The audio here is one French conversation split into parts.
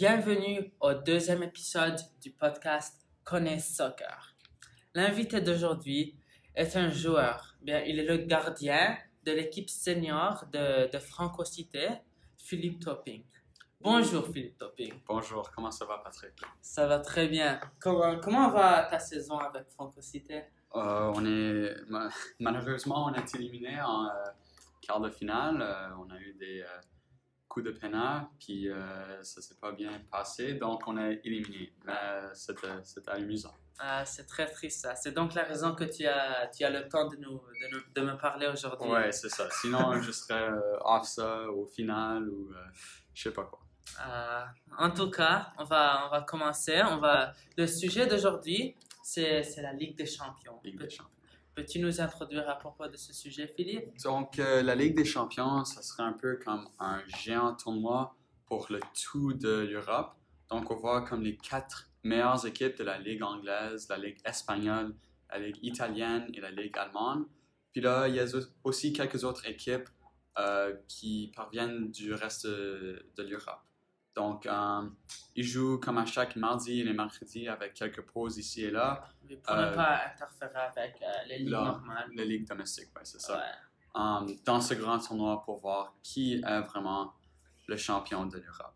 Bienvenue au deuxième épisode du podcast Connais Soccer. L'invité d'aujourd'hui est un joueur. Bien, il est le gardien de l'équipe senior de, de Franco-Cité, Philippe Topping. Bonjour Philippe Topping. Bonjour, comment ça va Patrick? Ça va très bien. Comment, comment va ta saison avec Franco-Cité? Euh, on est ma- malheureusement on été éliminé en euh, quart de finale. Euh, on a eu des euh, coups de pénal, puis euh, ça s'est pas bien passé, donc on est éliminé. Mais c'était c'était amusant. Ah, c'est très triste ça. C'est donc la raison que tu as, tu as le temps de, nous, de, nous- de me parler aujourd'hui. Ouais, c'est ça. Sinon je serais euh, off ça au final ou euh, je sais pas quoi. Euh, en tout cas, on va, on va commencer. On va... Le sujet d'aujourd'hui, c'est la Ligue des Champions. Ligue des Peux- Champions. Peux-tu nous introduire à propos de ce sujet, Philippe? Donc, euh, la Ligue des Champions, ça serait un peu comme un géant tournoi pour le tout de l'Europe. Donc, on voit comme les quatre meilleures équipes de la Ligue anglaise, la Ligue espagnole, la Ligue italienne et la Ligue allemande. Puis là, il y a aussi quelques autres équipes euh, qui parviennent du reste de, de l'Europe. Donc, euh, ils jouent comme à chaque mardi et les mercredis avec quelques pauses ici et là. Mais Pour Euh, ne pas interférer avec euh, les ligues normales. La Ligue domestique, ouais, c'est ça. Ouais. um, dans ce grand tournoi pour voir qui est vraiment le champion de l'Europe.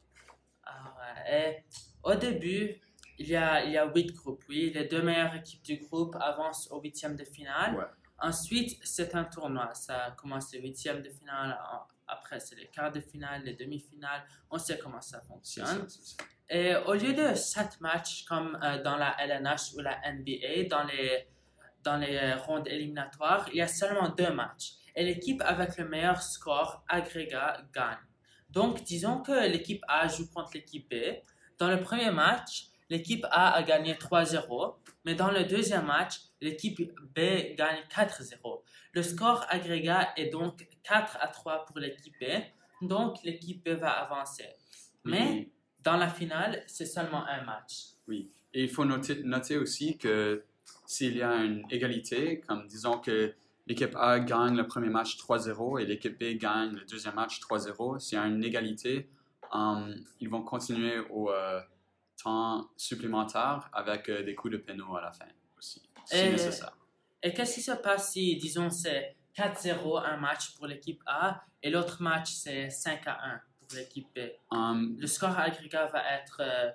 Ah ouais. Au début, il y, a, il y a huit groupes, oui. Les deux meilleures équipes du groupe avancent au huitième de finale. Ouais. Ensuite, c'est un tournoi. Ça commence le huitième de finale. Après, c'est les quarts de finale, les demi-finales. On sait comment ça fonctionne. ça, c'est ça. Et au lieu de sept matchs comme euh, dans la LNH ou la NBA, dans les, dans les rondes éliminatoires, il y a seulement deux matchs. Et l'équipe avec le meilleur score agrégat gagne. Donc, disons que l'équipe A joue contre l'équipe B. Dans le premier match, l'équipe A a gagné 3-0, mais dans le deuxième match, l'équipe B gagne 4-0. Le score agrégat est donc 4 à 3 pour l'équipe B, donc l'équipe B va avancer. Mais Oui, dans la finale, c'est seulement un match. oui. Et il faut noter, noter aussi que s'il y a une égalité, comme disons que l'équipe A gagne le premier match 3-0 et l'équipe B gagne le deuxième match 3-0, s'il y a une égalité, um, ils vont continuer au euh, temps supplémentaire avec euh, des coups de pénaux à la fin aussi, si Et- nécessaire. Et qu'est-ce qui se passe si, disons, c'est 4-0 un match pour l'équipe A et l'autre match c'est 5 à 1 pour l'équipe B? Um, Le score agrégat va être, euh,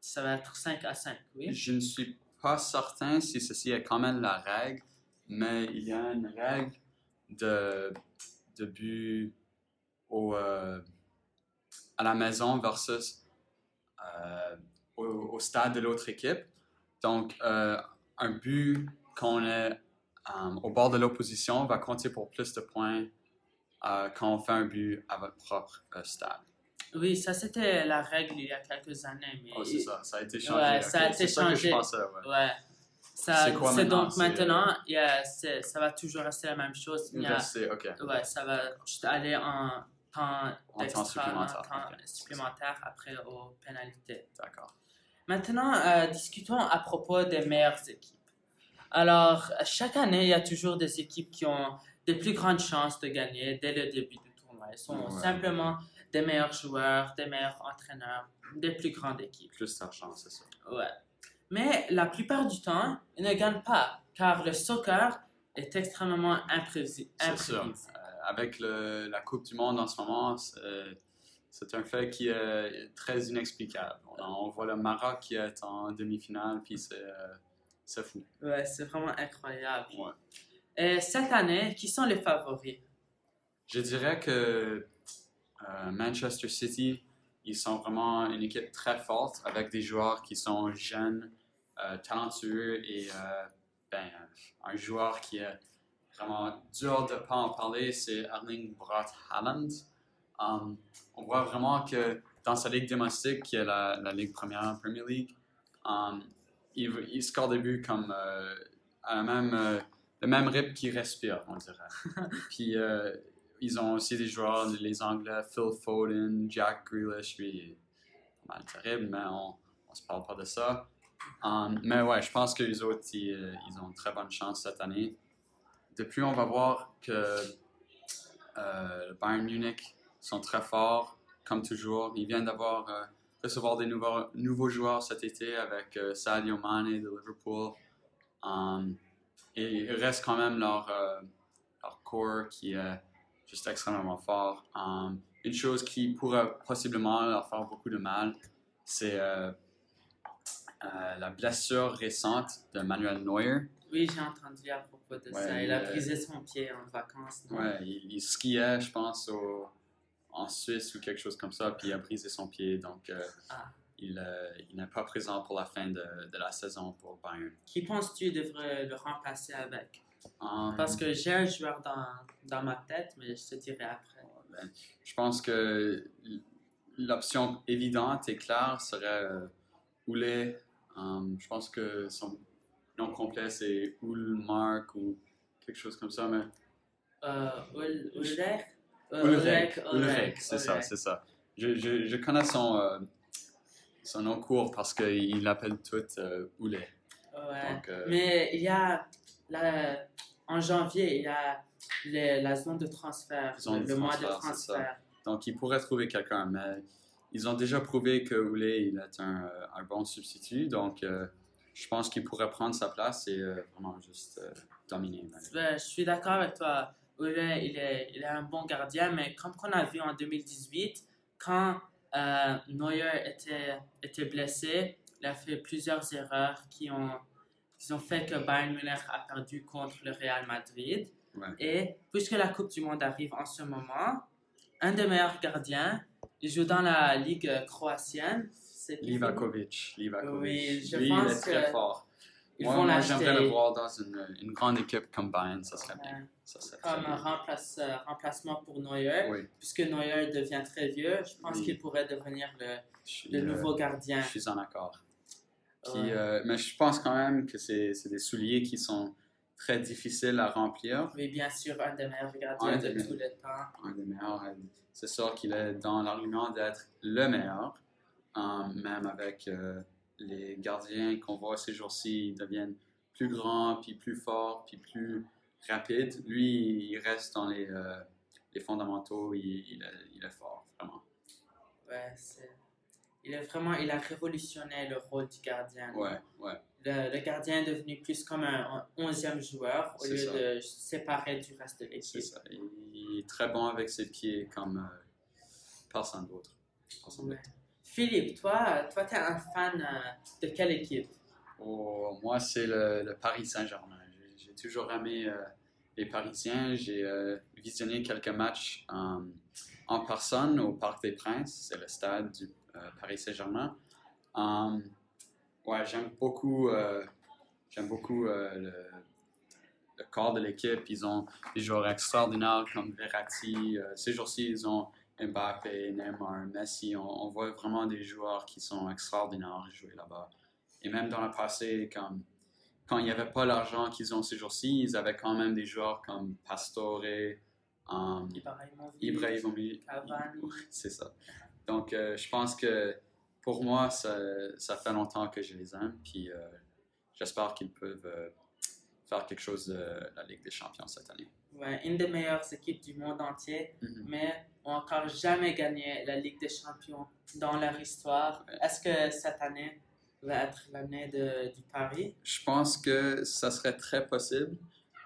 ça va être 5 à 5, oui? Je ne suis pas certain si ceci est quand même la règle, mais il y a une règle de, de but au, euh, à la maison versus euh, au, au stade de l'autre équipe. Donc, euh, un but qu'on est euh, au bord de l'opposition va compter pour plus de points euh, quand on fait un but à votre propre euh, stade. Oui, ça c'était la règle il y a quelques années. Mais Oh, c'est ça, ça a été changé. Ouais, ça a été changé. ouais. Ouais. Ça, C'est quoi maintenant? donc C'est, euh, maintenant, il y a- c'est- ça va toujours rester la même chose. Ok. Ouais, ça va juste aller en temps extra, supplémentaire, temps après aux pénalités. D'accord. Maintenant, euh, discutons à propos des meilleures équipes. Alors, chaque année, il y a toujours des équipes qui ont des plus grandes chances de gagner dès le début du tournoi. Elles sont Ouais. simplement des meilleurs joueurs, des meilleurs entraîneurs, des plus grandes équipes. Plus d'argent, c'est ça. Ouais. Mais la plupart du temps, ils ne gagnent pas, car le soccer est extrêmement imprévisible. C'est avec le- la Coupe du Monde en ce moment, c'est un fait qui est très inexplicable. On, on voit le Maroc qui est en demi-finale, puis c'est euh, c'est fou. Ouais, c'est vraiment incroyable. Ouais. Et cette année, qui sont les favoris? Je dirais que euh, Manchester City, ils sont vraiment une équipe très forte avec des joueurs qui sont jeunes, euh, talentueux et euh, ben, euh, un joueur qui est vraiment dur de ne pas en parler, c'est Erling Braut Haaland. Um, on voit vraiment que dans sa ligue domestique, qui est la, la ligue première, Premier League, um, il, il score des buts comme euh, à la même, euh, le même rythme qu'il respire, on dirait. Puis euh, ils ont aussi des joueurs, les Anglais, Phil Foden, Jack Grealish, lui, mal terrible, mais on ne se parle pas de ça. Um, mais ouais, je pense que les autres, ils, ils ont une très bonne chance cette année. Depuis, on va voir que euh, Bayern Munich sont très forts, comme toujours. Ils viennent d'avoir euh, recevoir des nouveaux, joueurs cet été avec euh, Sadio Mane de Liverpool. Um, et il reste quand même leur, corps qui est juste extrêmement fort. Um, une chose qui pourrait possiblement leur faire beaucoup de mal, c'est la blessure récente de Manuel Neuer. Oui, j'ai entendu à propos de Ouais, ça. il a est- brisé son pied en vacances. non? Ouais, il, il skiait, je pense, au- en Suisse ou quelque chose comme ça, puis il a brisé son pied, donc euh, Ah. il, euh, il n'est pas présent pour la fin de, de la saison pour Bayern. Qui penses-tu devrait le remplacer avec? Um, Parce que j'ai un joueur dans, dans ma tête, mais je te dirai après. ben, je pense que l'option évidente et claire serait euh, Oulet. Um, je pense que son nom complet c'est Ulmark ou quelque chose comme ça, mais Euh, Ul- Ulrich? Ulrich, Ulrich, Ulrich, c'est ça, c'est ça. Je, je, je connais son, euh, son nom court parce qu'il l'appelle tout euh, Oulet. Ouais. Donc, euh, Mais il y a, la- en janvier, il y a les- la zone de transfert, Zone le, de le mois de transfert. Donc, ils pourraient trouver quelqu'un, mais ils ont déjà prouvé que Oulet il est un, euh, un bon substitut. Donc, je pense qu'il pourrait prendre sa place et euh, vraiment juste euh, dominer. Ouais, je suis d'accord avec toi. Ulrich, il est, il est un bon gardien, mais comme on a vu en 2018, quand euh, Neuer était, était blessé, il a fait plusieurs erreurs qui ont, qui ont fait que Bayern Munich a perdu contre le Real Madrid. Ouais. Et puisque la Coupe du Monde arrive en ce moment, un des meilleurs gardiens, il joue dans la Ligue croatienne. Qui Livakovic. Livakovic. Oui, je Lui, il pense est très fort. Ils moi, moi, j'aimerais le voir dans une, une grande équipe comme Bayern, ça serait bien. Ça serait comme un remplace- euh, remplacement pour Neuer. Oui, puisque Neuer devient très vieux, je pense Oui. qu'il pourrait devenir le, suis, le euh, nouveau gardien. Je suis en accord. Puis, Ouais. euh, mais je pense quand même que c'est des souliers qui sont très difficiles à remplir. Oui, bien sûr, un des meilleurs gardiens de des tous les temps. Un des meilleurs. C'est sûr qu'il est dans l'argument d'être le meilleur, même avec euh, les gardiens qu'on voit ces jours-ci, ils deviennent plus grands, puis plus forts, puis plus rapides. Lui, il reste dans les, euh, les fondamentaux, il, il est, il est fort, vraiment. Ouais, c'est... Il est vraiment, il a révolutionné le rôle du gardien. Ouais, ouais. Le, le gardien est devenu plus comme un, onzième joueur au C'est lieu ça. de se séparer du reste de C'est l'équipe. ça. Il, il est très bon avec ses pieds comme euh, personne d'autre. Personne Ouais. d'autre. Philippe, toi, toi, tu es un fan euh, de quelle équipe? Oh, moi, c'est le, Paris Saint-Germain. J'ai- toujours aimé euh, les Parisiens. J'ai euh, visionné quelques matchs en, personne au Parc des Princes. C'est le stade du Paris Saint-Germain. J'aime beaucoup, j'aime beaucoup le, le corps de l'équipe. Ils ont des joueurs extraordinaires comme Verratti. Ces jours-ci, ils ont Mbappé, Neymar, Messi. On, on voit vraiment des joueurs qui sont extraordinaires jouer là-bas. Et même dans le passé, comme, quand il n'y avait pas l'argent qu'ils ont ces jours-ci, ils avaient quand même des joueurs comme Pastore, um, Ibrahimovic, Ibrahimovic. Cavani. C'est ça. Donc, euh, je pense que pour moi, ça, ça fait longtemps que je les aime. Puis, euh, j'espère qu'ils peuvent euh, faire quelque chose de la Ligue des Champions cette année. Ouais, une des meilleures équipes du monde entier. Mhm. mais ont encore jamais gagné la Ligue des Champions dans leur histoire. Est-ce que cette année va être l'année du Paris? Je pense que ça serait très possible,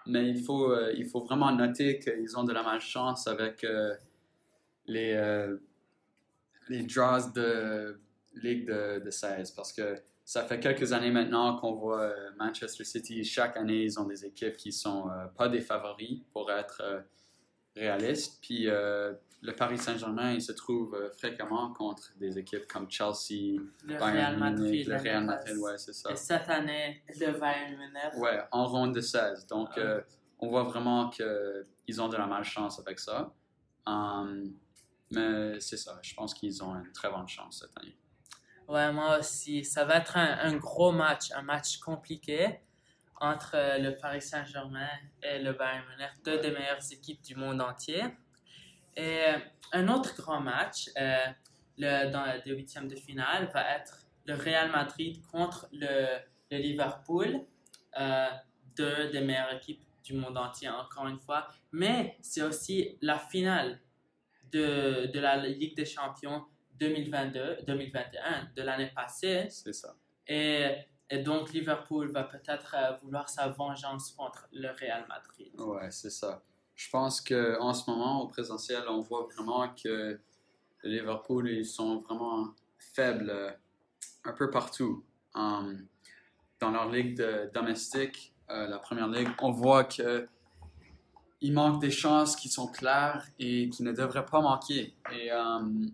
mais il faut, euh, il faut vraiment noter qu'ils ont de la malchance avec euh, les, euh, les draws de Ligue de, de 16 parce que ça fait quelques années maintenant qu'on voit euh, Manchester City, chaque année, ils ont des équipes qui sont euh, pas des favoris pour être euh, réalistes. Puis euh, le Paris Saint-Germain, il se trouve fréquemment contre des équipes comme Chelsea, Le Bayern Real Munich, Madrid. le Real. Madrid, ouais, c'est ça. Et cette année, le Bayern Munich. Ouais, en ronde de 16. Donc, Ah. on voit vraiment qu'ils ont de la malchance avec ça. Um, mais c'est ça, je pense qu'ils ont une très bonne chance cette année. Ouais, moi aussi. Ça va être un, gros match, un match compliqué entre euh, le Paris Saint-Germain et le Bayern Munich, deux des meilleures équipes du monde entier. Et euh, un autre grand match euh, le, dans les huitièmes de finale va être le Real Madrid contre le, le Liverpool, deux des meilleures équipes du monde entier, encore une fois. Mais c'est aussi la finale de, de la Ligue des Champions 2022, 2021 de l'année passée. C'est ça. Et, et donc, Liverpool va peut-être euh, vouloir sa vengeance contre le Real Madrid. Ouais, c'est ça. Je pense qu'en ce moment, au présentiel, on voit vraiment que Liverpool, ils sont vraiment faibles euh, un peu partout. Um, dans leur ligue de, domestique, euh, la première ligue, on voit que il manque des chances qui sont claires et qui ne devraient pas manquer. Et um,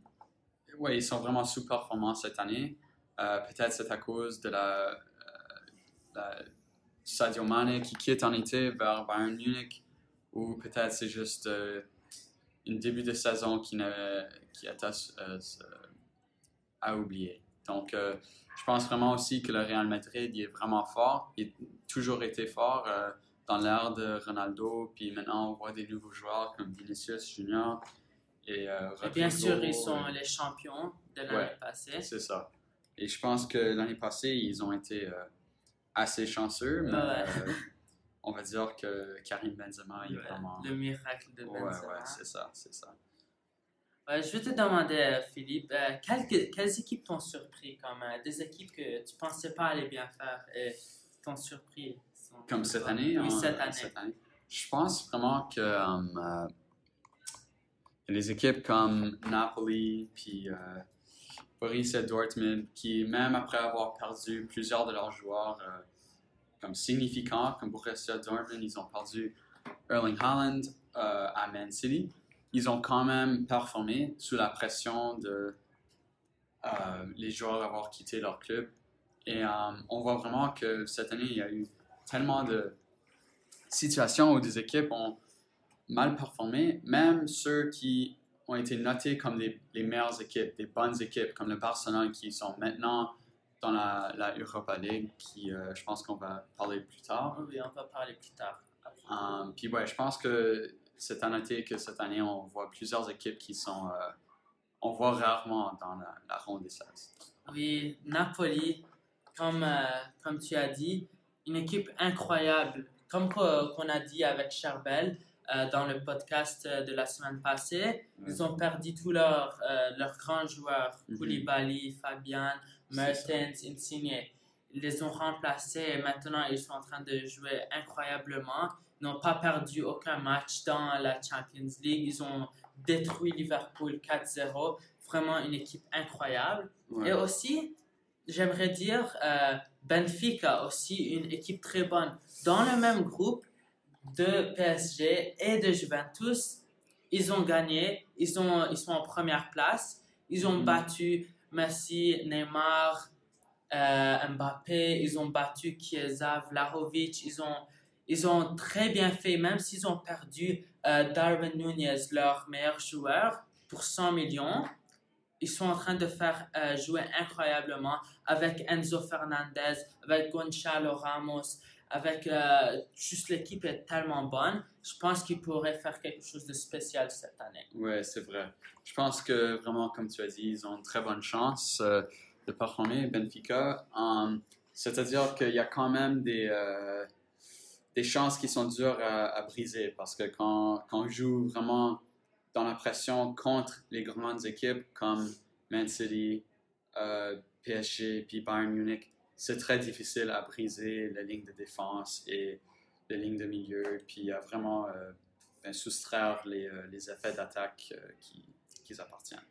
ouais, ils sont vraiment sous-performants cette année. Euh, peut-être c'est à cause de la, euh, Sadio Mane qui quitte en été vers Bayern Munich, ou peut-être c'est juste euh, une début de saison qui, qui est à, à oublier. Donc, je pense vraiment aussi que le Real Madrid est vraiment fort. Il a toujours été fort dans l'ère de Ronaldo. Puis maintenant, on voit des nouveaux joueurs comme Vinicius Junior. Et, euh, et bien sûr, ils sont les champions de l'année Ouais, passée. C'est ça. Et je pense que l'année passée, ils ont été euh, assez chanceux, mais Ouais. euh, on va dire que Karim Benzema, il est vraiment. Le miracle de Benzema. ouais, c'est ça, c'est ça. Ouais, je vais te demander, euh, Philippe, euh, quelles, quelles équipes t'ont surpris comme euh, des équipes que tu pensais pas aller bien faire et t'ont surpris Comme cette année? Oui, cette année. Je pense vraiment que um, euh, les équipes comme Napoli, puis euh, Borussia Dortmund, qui même après avoir perdu plusieurs de leurs joueurs euh, comme significants, comme Borussia Dortmund, ils ont perdu Erling Haaland euh, à Man City, ils ont quand même performé sous la pression de euh, les joueurs avoir quitté leur club. Et on voit vraiment que cette année, il y a eu tellement de situations où des équipes ont mal performé, même ceux qui ont été notés comme les, les meilleures équipes, des bonnes équipes, comme le Barcelone, qui sont maintenant dans la, la Europa League, qui euh, je pense qu'on va parler plus tard. Oui, on va parler plus tard. Um, puis ouais, je pense que c'est à noter que cette année, on voit plusieurs équipes qui sont... euh, on voit rarement dans la, la ronde des 16. Oui, Napoli, comme, euh, comme tu as dit, une équipe incroyable. Comme qu'on a dit avec Charbel euh, dans le podcast euh, de la semaine passée, ils ont perdu tous leurs euh, leurs grands joueurs, Mhm. Koulibaly, Fabian, Mertens, Insigne. Ils les ont remplacés et maintenant ils sont en train de jouer incroyablement. Ils n'ont pas perdu aucun match dans la Champions League. Ils ont détruit Liverpool 4-0. Vraiment une équipe incroyable. Ouais. Et aussi, j'aimerais dire, euh, Benfica, aussi une équipe très bonne. Dans le même groupe de PSG et de Juventus, ils ont gagné, ils, ont, ils sont en première place, ils ont Mhm. battu Messi, Neymar, euh, Mbappé, ils ont battu Chiesa, Vlahovic, ils ont, ils ont très bien fait, même s'ils ont perdu euh, Darwin Nunez, leur meilleur joueur, pour 100 millions. Ils sont en train de faire euh, jouer incroyablement avec Enzo Fernandez, avec Gonçalo Ramos, avec euh, juste l'équipe est tellement bonne. Je pense qu'ils pourraient faire quelque chose de spécial cette année. Ouais, c'est vrai. Je pense que vraiment, comme tu as dit, ils ont une très bonne chance euh, de performer, Benfica. Um, C'est-à-dire qu'il y a quand même des, euh, des chances qui sont dures à, briser parce que quand, quand on joue vraiment dans la pression contre les grandes équipes comme Man City, euh, PSG puis Bayern Munich, c'est très difficile à briser les lignes de défense et les lignes de milieu. Puis a vraiment euh, ben, soustraire les, euh, les effets d'attaque euh, qui, qui appartiennent.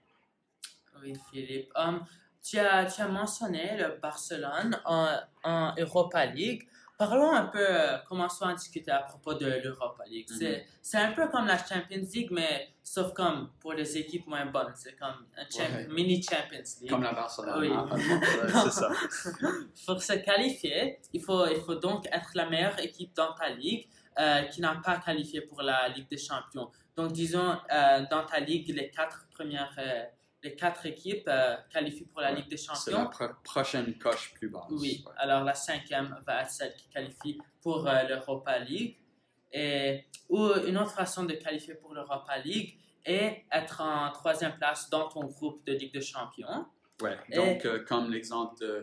Oui, Philippe. Um, tu, as, tu as mentionné le Barcelone en, en Europa League. Parlons un peu, euh, commençons à discuter à propos de l'Europa League. Mhm. C'est- C'est un peu comme la Champions League, mais sauf comme pour les équipes moins bonnes. C'est comme un champ- Ouais. mini Champions League. Comme la Barcelone. Oui. hein, c'est ça. Pour se qualifier, il faut, il faut donc être la meilleure équipe dans ta ligue euh, qui n'a pas qualifié pour la Ligue des Champions. Donc, disons, euh, dans ta ligue, les quatre premières, euh, les quatre équipes euh, qualifient pour la Ouais, Ligue des C'est la Champions. pro- prochaine coche plus basse. Oui, Ouais. alors la cinquième va être celle qui qualifie pour euh, l'Europa League. Et, ou une autre façon de qualifier pour l'Europa League est être en troisième place dans ton groupe de Ligue des Champions. Et- donc euh, comme l'exemple de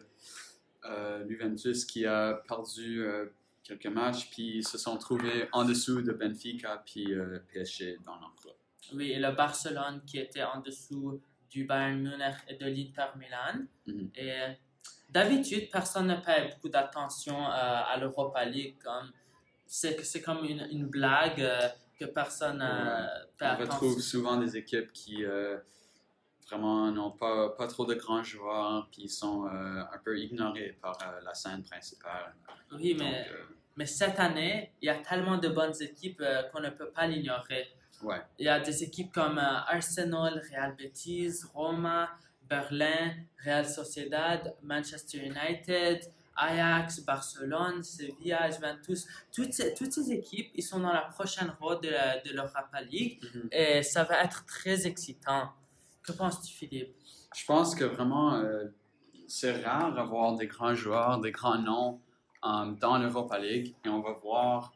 euh, Juventus qui a perdu euh, quelques matchs, puis se sont trouvés en dessous de Benfica puis PSG dans groupe. Oui, et le Barcelone qui était en dessous du Bayern Munich et de l'Inter Milan. Mhm. Et euh, d'habitude, personne ne paie beaucoup d'attention euh, à l'Europa League. Comme, c'est, c'est comme une, une blague euh, que personne euh, paie On attention. retrouve souvent des équipes qui euh, vraiment n'ont pas, pas trop de grands joueurs, puis sont euh, un peu ignorés par euh, la scène principale. Oui, mais, euh, mais cette année, il y a tellement de bonnes équipes euh, qu'on ne peut pas l'ignorer. Ouais. Il y a des équipes comme euh, Arsenal, Real Betis, Roma, Berlin, Real Sociedad, Manchester United, Ajax, Barcelone, Sevilla, Juventus. Toutes ces, toutes ces équipes, ils sont dans la prochaine roue de, la- de l'Europa League Mhm. et ça va être très excitant. Que penses-tu, Philippe? Je pense que vraiment, euh, c'est rare d'avoir des grands joueurs, des grands noms euh, dans l'Europa League et on va voir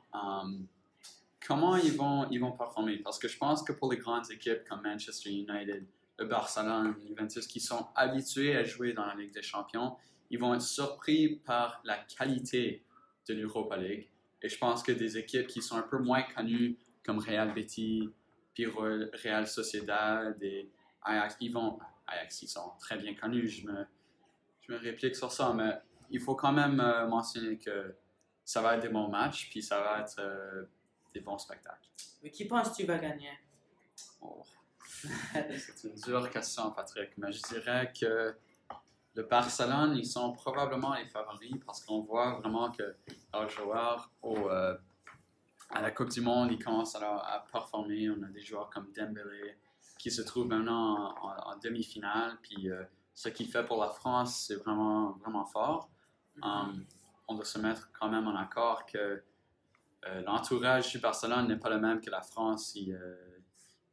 comment ils vont, ils vont performer? Parce que je pense que pour les grandes équipes comme Manchester United, le Barcelone, Juventus, qui sont habitués à jouer dans la Ligue des Champions, ils vont être surpris par la qualité de l'Europa League. Et je pense que des équipes qui sont un peu moins connues, comme Real Betis, puis Re- Real Sociedad et Ajax, ils vont, ils sont très bien connus, je me, je me réplique sur ça, mais il faut quand même euh, mentionner que ça va être des bons matchs, puis ça va être euh, des bons spectacles. Mais qui penses-tu va gagner? Oh. C'est une dure question, Patrick, mais je dirais que le Barcelone, ils sont probablement les favoris parce qu'on voit vraiment que leurs joueurs au, euh, à la Coupe du Monde, ils commencent à, à performer. On a des joueurs comme Dembélé qui se trouvent maintenant en, en- en demi-finale. Puis euh, ce qu'il fait pour la France, c'est vraiment, vraiment fort. Um, on doit se mettre quand même en accord que l'entourage du Barcelone n'est pas le même que la France. Il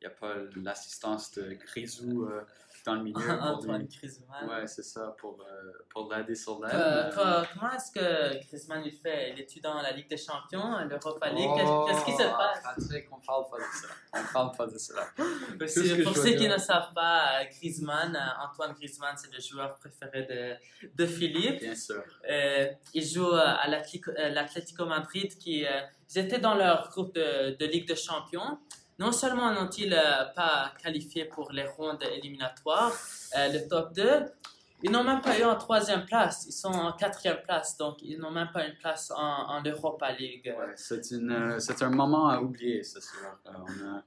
n'y a pas l'assistance de Grisou euh, dans le milieu. Antoine Griezmann. Ouais, c'est ça, pour, euh, pour l'aider sur que- comment est-ce que Griezmann il fait? Il est dans la Ligue des Champions, l'Europa League? Oh, Qu'est-ce qu'est-ce qui se passe? Patrick, on parle pas de ça. On parle pas de cela. Pour ceux qui ne savent pas, euh, Griezmann, euh, Antoine Griezmann, c'est le joueur préféré de, de Philippe. Bien sûr. Euh, il joue euh, à l'Atlético euh, Madrid qui euh, ils étaient dans leur groupe de, de Ligue des Champions. Non seulement n'ont-ils euh, pas qualifié pour les rondes éliminatoires, euh, le top 2, ils n'ont même pas eu en troisième place. Ils sont en quatrième place, donc ils n'ont même pas une place en, en Europa League. Euh, c'est un moment à oublier, c'est sûr. Euh, on a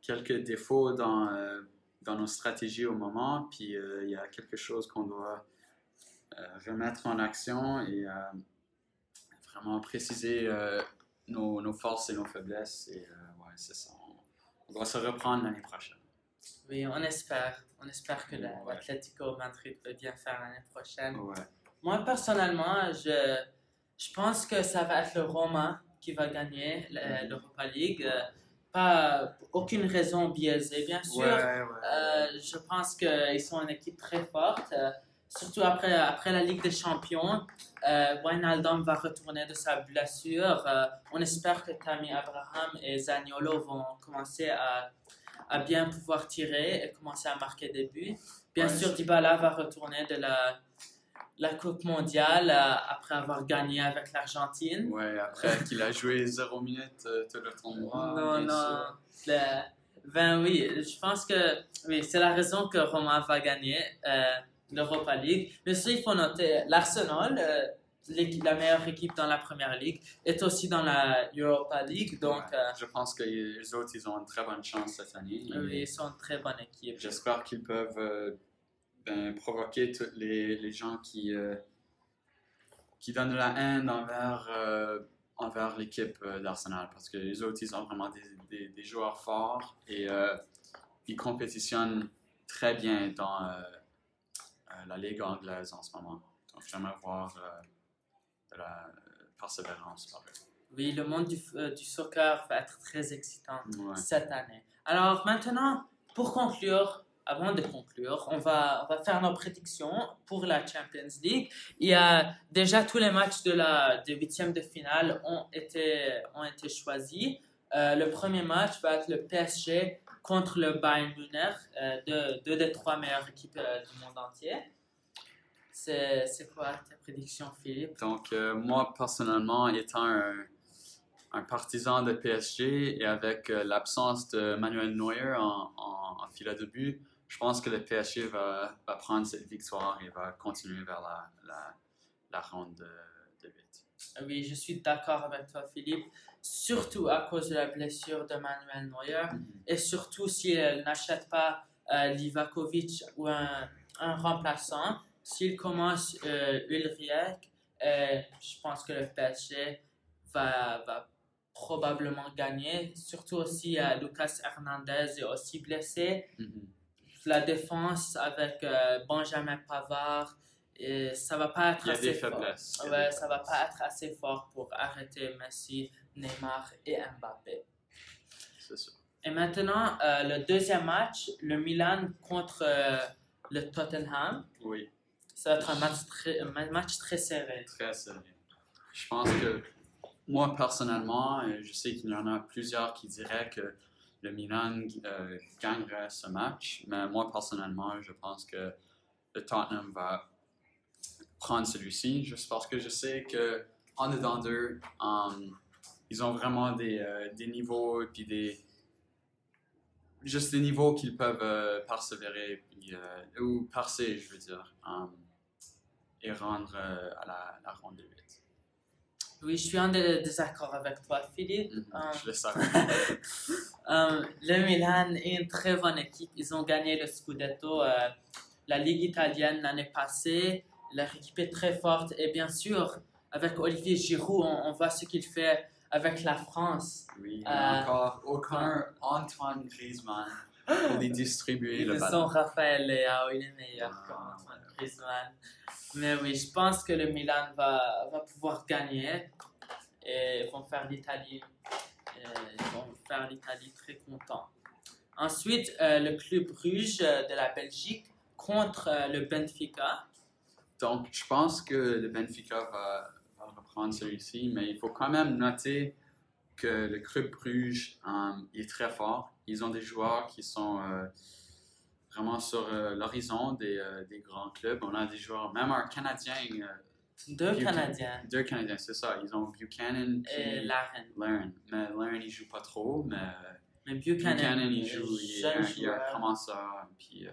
quelques défauts dans, dans nos stratégies au moment, puis il y a quelque chose qu'on doit remettre en action et vraiment préciser nos, nos forces et nos faiblesses. Et euh, ouais, c'est ça. On, doit se reprendre l'année prochaine. Oui, on espère. On espère que l'Atlético Madrid va bien faire l'année prochaine. Moi, personnellement, je, je pense que ça va être le Roma qui va gagner le- l'Europa League. Pas aucune raison biaisée, bien sûr. Euh, je pense qu'ils sont une équipe très forte, surtout après, après la Ligue des Champions. Euh, Wijnaldum va retourner de sa blessure. Euh, on espère que Tammy Abraham et Zaniolo vont commencer à, à bien pouvoir tirer et commencer à marquer des buts. Bien Ouais, sûr, Dybala va retourner de la, la Coupe mondiale euh, après avoir gagné avec l'Argentine. Ouais, après qu'il a joué 0 minutes euh, tout le tournoi. Non, non. Le- ben oui, je pense que oui, c'est la raison que Roma va gagner euh, l'Europa League. Mais aussi, il faut noter l'Arsenal, euh, la meilleure équipe dans la Première Ligue, est aussi dans la Europa League. Donc, Ouais, euh, je pense que les autres, ils ont une très bonne chance cette année. oui, ils sont une très bonne équipe. J'espère qu'ils peuvent euh, ben, provoquer tous les, les gens qui, euh, qui donnent de la haine envers, euh, envers l'équipe d'Arsenal parce que les autres, ils ont vraiment des, des, des joueurs forts et ils compétitionnent très bien dans euh, la Ligue anglaise en ce moment. Donc, j'aimerais voir euh, de la persévérance par eux. Oui, le monde du, euh, du soccer va être très excitant Ouais. cette année. Alors maintenant, pour conclure, avant de conclure, on va, on va faire nos prédictions pour la Champions League. Il y a déjà tous les matchs de la des huitièmes de finale ont été, ont été choisis. Euh, le premier match va être le PSG contre le Bayern Munich, euh, deux, des trois meilleures équipes euh, du monde entier. C'est quoi ta prédiction, Philippe? Donc, euh, moi, personnellement, étant un, partisan de PSG et avec l'absence de Manuel Neuer en, en, de but, je pense que le PSG va, va prendre cette victoire et va continuer vers la, la, la ronde de, de 8. Oui, je suis d'accord avec toi, Philippe. Surtout à cause de la blessure de Manuel Neuer. Et surtout s'il n'achète pas euh, Livakovic ou un, un remplaçant. S'il commence euh, Ulrich, euh, je pense que le PSG va, va probablement gagner. Surtout aussi euh, Lucas Hernandez est aussi blessé. Mhm. La défense avec euh, Benjamin Pavard, et ça va pas être assez fort. Ouais, ça va pas être assez fort pour arrêter Messi, Neymar et Mbappé. C'est sûr. Et maintenant, euh, le deuxième match, le Milan contre euh, le Tottenham. Oui, Ça va être un match très, un match très serré. très sérieux. Je pense que moi, personnellement, euh, je sais qu'il y en a plusieurs qui diraient que le Milan euh, gagnerait ce match, mais moi, personnellement, je pense que le Tottenham va prendre celui-ci, juste parce que je sais que en dedans d'eux, um, ils ont vraiment des, euh, des niveaux et puis des juste des niveaux qu'ils peuvent euh, persévérer puis, euh, ou percer, je veux dire, um, et rendre euh, à la, la ronde de 8. Oui, je suis en dé- désaccord avec toi, Philippe. Mhm, Euh, Je le savais. Le Milan est une très bonne équipe. Ils ont gagné le Scudetto, la Ligue italienne l'année passée. Leur équipe est très forte. Et bien sûr, avec Olivier Giroud, on, on voit ce qu'il fait avec la France. Oui, Euh, encore aucun Antoine Griezmann pour les distribuer le Ils sont Raphaël Leao, il est meilleur Ah, que Antoine Griezmann. Mais oui, je pense que le Milan va, va pouvoir gagner et ils vont faire l'Italie. Ils vont faire l'Italie très content. Ensuite, euh, le club Bruges euh, de la Belgique contre euh, le Benfica. Donc, je pense que le Benfica va, va reprendre celui-ci, mais il faut quand même noter que le club Bruges euh, est très fort. Ils ont des joueurs qui sont euh, vraiment sur euh, l'horizon des, euh, des grands clubs. On a des joueurs, même un Canadien, Deux. Canadiens deux Canadiens, c'est ça. Ils ont Buchanan et Laren. Lairn. Mais Lairn, il joue pas trop, mais Mais Buchanan, Buchanan, il joue, il est, un, il est un joueur. commenceur, puis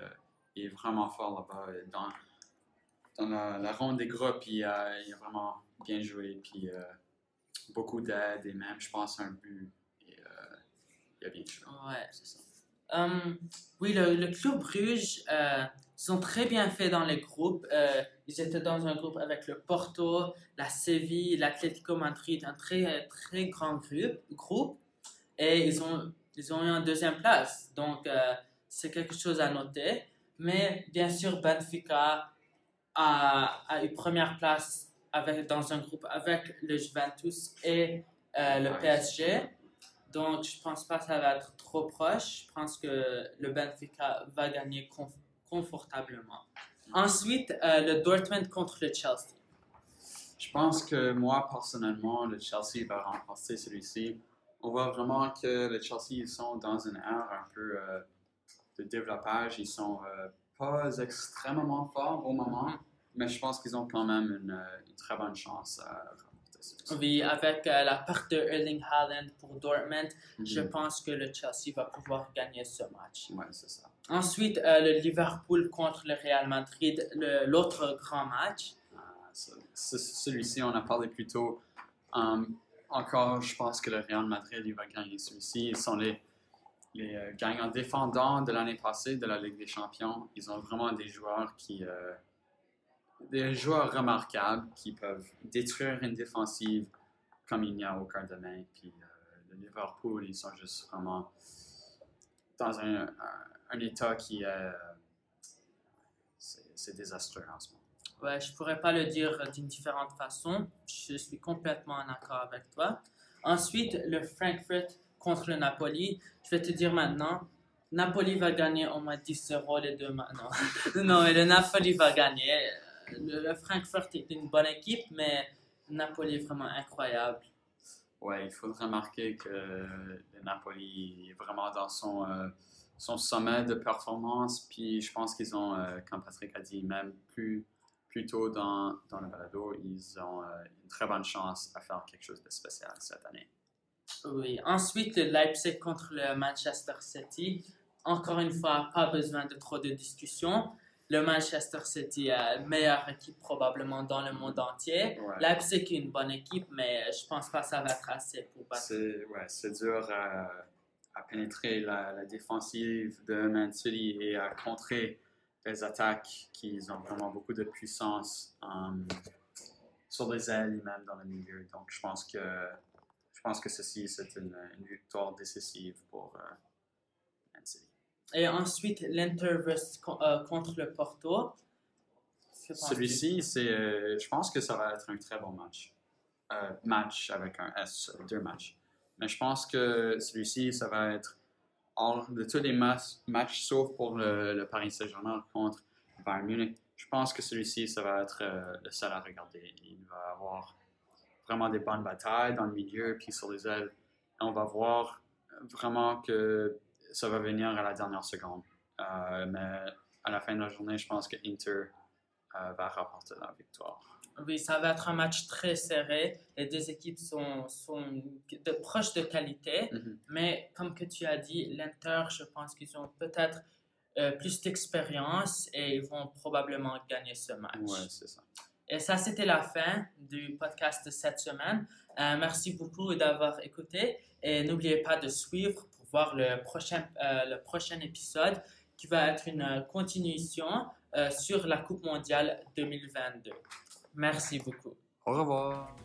il est vraiment fort là-bas. Dans, dans la, la ronde des groupes, il il a vraiment bien joué, puis euh, beaucoup d'aide, et même, je pense, un but. Et, euh, il a bien joué. Ouais, c'est ça. Hum, oui, le, club Bruges, euh, ils ont très bien fait dans les groupes. Ils étaient dans un groupe avec le Porto, la Séville, l'Atlético Madrid, un très, très grand groupe. Et ils ont, ils ont eu en deuxième place. Donc, c'est quelque chose à noter. Mais bien sûr, Benfica a, a eu première place avec, dans un groupe avec le Juventus et euh, le. PSG. Donc, je pense pas que ça va être trop proche. Je pense que le Benfica va gagner conf- confortablement. Ensuite, euh, le Dortmund contre le Chelsea. Je pense que moi, personnellement, le Chelsea va remporter celui-ci. On voit vraiment que le Chelsea, ils sont dans une ère un peu euh, de développage. Ils sont euh, pas extrêmement forts au moment, mais je pense qu'ils ont quand même une, euh, une très bonne chance à remporter celui-ci. Oui, avec euh, la perte de Erling Haaland pour Dortmund, je Mhm. pense que le Chelsea va pouvoir gagner ce match. Ouais, c'est ça. Ensuite, euh, le Liverpool contre le Real Madrid, l'autre grand match. Ah, ce- ce- Celui-ci, on a parlé plus tôt. Um, encore, je pense que le Real Madrid il va gagner celui-ci. Ils sont les, les gagnants défendants de l'année passée de la Ligue des Champions. Ils ont vraiment des joueurs qui. euh, des joueurs remarquables qui peuvent détruire une défensive comme il n'y a aucun demain. Puis euh, le Liverpool, ils sont juste vraiment dans un, état qui est. euh, c'est c'est désastreux en ce moment. Ouais, je pourrais pas le dire d'une différente façon. Je suis complètement en accord avec toi. Ensuite, le Frankfurt contre le Napoli. Je vais te dire maintenant, Napoli va gagner au moins 10-0 les deux ma- Non, non mais le Napoli va gagner. Le, Frankfurt est une bonne équipe, mais Napoli est vraiment incroyable. Ouais, il faudrait remarquer que le Napoli est vraiment dans son, euh, son sommet de performance. Puis je pense qu'ils ont, euh, comme Patrick a dit, même plus, plus tôt dans, dans le balado, ils ont euh, une très bonne chance à faire quelque chose de spécial cette année. Oui. Ensuite, le Leipzig contre le Manchester City. encore une fois, pas besoin de trop de discussions. Le Manchester City est la meilleure équipe probablement dans le monde entier. Ouais. Leipzig est une bonne équipe, mais je pense pas que ça va être assez pour battre. C'est ouais, dur à, à pénétrer la, la défensive de Man City et à contrer les attaques qui ont vraiment beaucoup de puissance um, sur les ailes et même dans le milieu. Donc je pense que je pense que ceci c'est une, une victoire décisive pour euh. Et ensuite, l'Inter euh, contre le Porto. Celui-ci, euh, je pense que ça va être un très bon match. Euh, match avec un S, deux matchs. Mais je pense que celui-ci, ça va être hors de tous les mas- matchs, sauf pour le, Paris Saint-Germain contre Bayern Munich. Je pense que celui-ci, ça va être euh, le seul à regarder. Il va avoir vraiment des bonnes batailles dans le milieu, puis sur les ailes. Et on va voir vraiment que ça va venir à la dernière seconde. Euh, mais à la fin de la journée, je pense que Inter euh, va rapporter la victoire. Oui, ça va être un match très serré. Les deux équipes sont, sont de, proches de qualité. Mhm. Mais comme que tu as dit, l'Inter, je pense qu'ils ont peut-être euh, plus d'expérience et ils vont probablement gagner ce match. Ouais, c'est ça. Et ça, c'était la fin du podcast de cette semaine. Euh, merci beaucoup d'avoir écouté et n'oubliez pas de suivre voir le prochain, euh, le prochain épisode qui va être une euh, continuation euh, sur la Coupe mondiale 2022. Merci beaucoup. Au revoir.